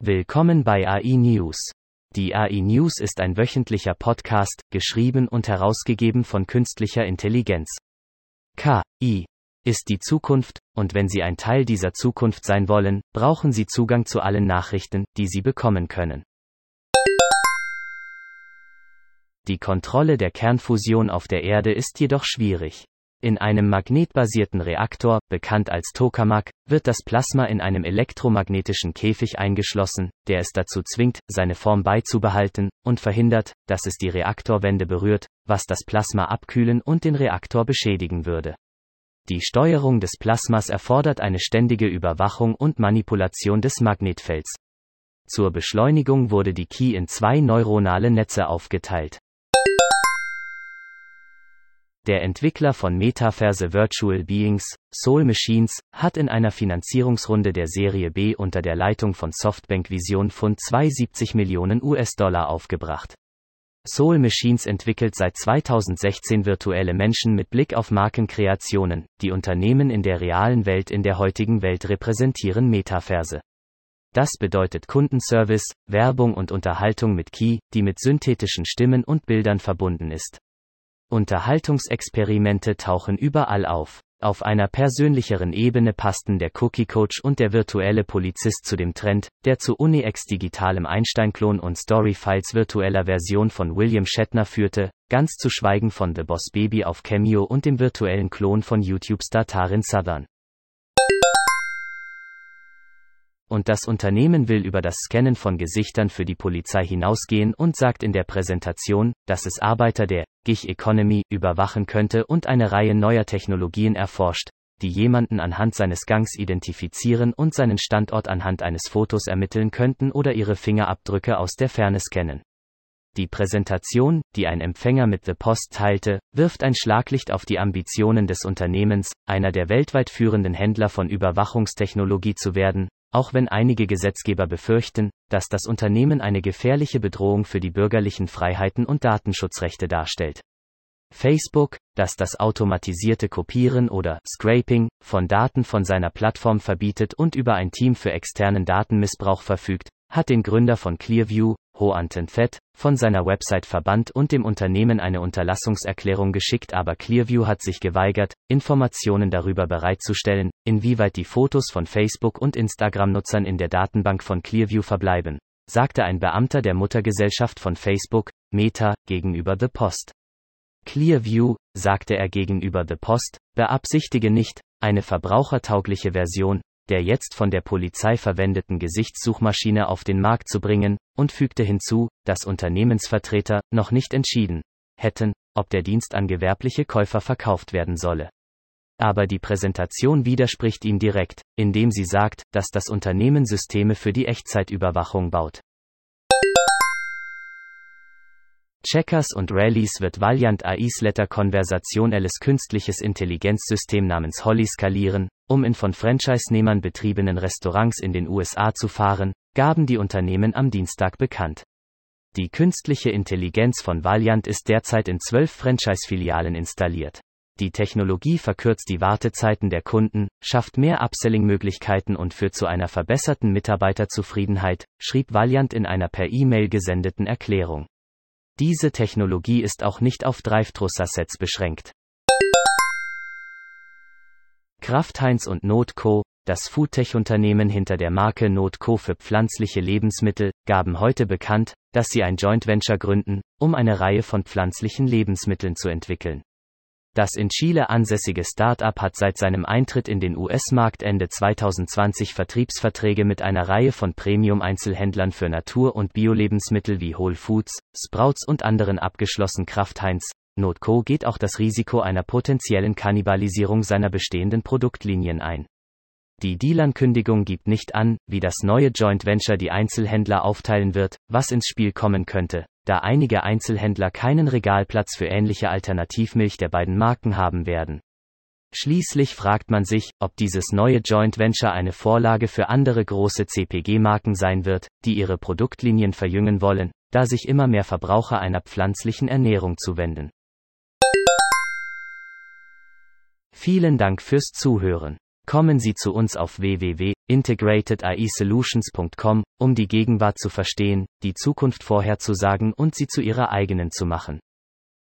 Willkommen bei AI News. Die AI News ist ein wöchentlicher Podcast, geschrieben und herausgegeben von künstlicher Intelligenz. KI ist die Zukunft, und wenn Sie ein Teil dieser Zukunft sein wollen, brauchen Sie Zugang zu allen Nachrichten, die Sie bekommen können. Die Kontrolle der Kernfusion auf der Erde ist jedoch schwierig. In einem magnetbasierten Reaktor, bekannt als Tokamak, wird das Plasma in einem elektromagnetischen Käfig eingeschlossen, der es dazu zwingt, seine Form beizubehalten, und verhindert, dass es die Reaktorwände berührt, was das Plasma abkühlen und den Reaktor beschädigen würde. Die Steuerung des Plasmas erfordert eine ständige Überwachung und Manipulation des Magnetfelds. Zur Beschleunigung wurde die Key in zwei neuronale Netze aufgeteilt. Der Entwickler von Metaverse Virtual Beings, Soul Machines, hat in einer Finanzierungsrunde der Serie B unter der Leitung von Softbank Vision Fund 72 Millionen US-Dollar aufgebracht. Soul Machines entwickelt seit 2016 virtuelle Menschen mit Blick auf Markenkreationen, die Unternehmen in der realen Welt in der heutigen Welt repräsentieren Metaverse. Das bedeutet Kundenservice, Werbung und Unterhaltung mit Key, die mit synthetischen Stimmen und Bildern verbunden ist. Unterhaltungsexperimente tauchen überall auf. Auf einer persönlicheren Ebene passten der Cookie Coach und der virtuelle Polizist zu dem Trend, der zu UniX digitalem Einstein-Klon und Storyfiles virtueller Version von William Shatner führte, ganz zu schweigen von The Boss Baby auf Cameo und dem virtuellen Klon von YouTube-Star Tarin Southern. Und das Unternehmen will über das Scannen von Gesichtern für die Polizei hinausgehen und sagt in der Präsentation, dass es Arbeiter der Gig Economy überwachen könnte und eine Reihe neuer Technologien erforscht, die jemanden anhand seines Gangs identifizieren und seinen Standort anhand eines Fotos ermitteln könnten oder ihre Fingerabdrücke aus der Ferne scannen. Die Präsentation, die ein Empfänger mit The Post teilte, wirft ein Schlaglicht auf die Ambitionen des Unternehmens, einer der weltweit führenden Händler von Überwachungstechnologie zu werden, auch wenn einige Gesetzgeber befürchten, dass das Unternehmen eine gefährliche Bedrohung für die bürgerlichen Freiheiten und Datenschutzrechte darstellt. Facebook, das das automatisierte Kopieren oder Scraping von Daten von seiner Plattform verbietet und über ein Team für externen Datenmissbrauch verfügt, hat den Gründer von Clearview, Ho Anten-Fett, von seiner Website verbannt und dem Unternehmen eine Unterlassungserklärung geschickt, aber Clearview hat sich geweigert, Informationen darüber bereitzustellen, inwieweit die Fotos von Facebook und Instagram-Nutzern in der Datenbank von Clearview verbleiben, sagte ein Beamter der Muttergesellschaft von Facebook, Meta, gegenüber The Post. Clearview, sagte er gegenüber The Post, beabsichtige nicht, eine verbrauchertaugliche Version, der jetzt von der Polizei verwendeten Gesichtssuchmaschine auf den Markt zu bringen, und fügte hinzu, dass Unternehmensvertreter noch nicht entschieden hätten, ob der Dienst an gewerbliche Käufer verkauft werden solle. Aber die Präsentation widerspricht ihm direkt, indem sie sagt, dass das Unternehmen Systeme für die Echtzeitüberwachung baut. Checkers und Rallies wird Valiant AIs Letter konversationelles künstliches Intelligenzsystem namens Holly skalieren, um in von Franchise-Nehmern betriebenen Restaurants in den USA zu fahren, gaben die Unternehmen am Dienstag bekannt. Die künstliche Intelligenz von Valiant ist derzeit in zwölf Franchise-Filialen installiert. Die Technologie verkürzt die Wartezeiten der Kunden, schafft mehr Upselling-Möglichkeiten und führt zu einer verbesserten Mitarbeiterzufriedenheit, schrieb Valiant in einer per E-Mail gesendeten Erklärung. Diese Technologie ist auch nicht auf Drive-Thru-Sets beschränkt. Kraft Heinz und Notco, das Foodtech-Unternehmen hinter der Marke Notco für pflanzliche Lebensmittel, gaben heute bekannt, dass sie ein Joint Venture gründen, um eine Reihe von pflanzlichen Lebensmitteln zu entwickeln. Das in Chile ansässige Start-up hat seit seinem Eintritt in den US-Markt Ende 2020 Vertriebsverträge mit einer Reihe von Premium-Einzelhändlern für Natur- und Bio-Lebensmittel wie Whole Foods, Sprouts und anderen abgeschlossen Kraft Heinz. Notco geht auch das Risiko einer potenziellen Kannibalisierung seiner bestehenden Produktlinien ein. Die Dealankündigung gibt nicht an, wie das neue Joint Venture die Einzelhändler aufteilen wird, was ins Spiel kommen könnte, da einige Einzelhändler keinen Regalplatz für ähnliche Alternativmilch der beiden Marken haben werden. Schließlich fragt man sich, ob dieses neue Joint Venture eine Vorlage für andere große CPG-Marken sein wird, die ihre Produktlinien verjüngen wollen, da sich immer mehr Verbraucher einer pflanzlichen Ernährung zuwenden. Vielen Dank fürs Zuhören. Kommen Sie zu uns auf www.integratedAIsolutions.com, um die Gegenwart zu verstehen, die Zukunft vorherzusagen und sie zu Ihrer eigenen zu machen.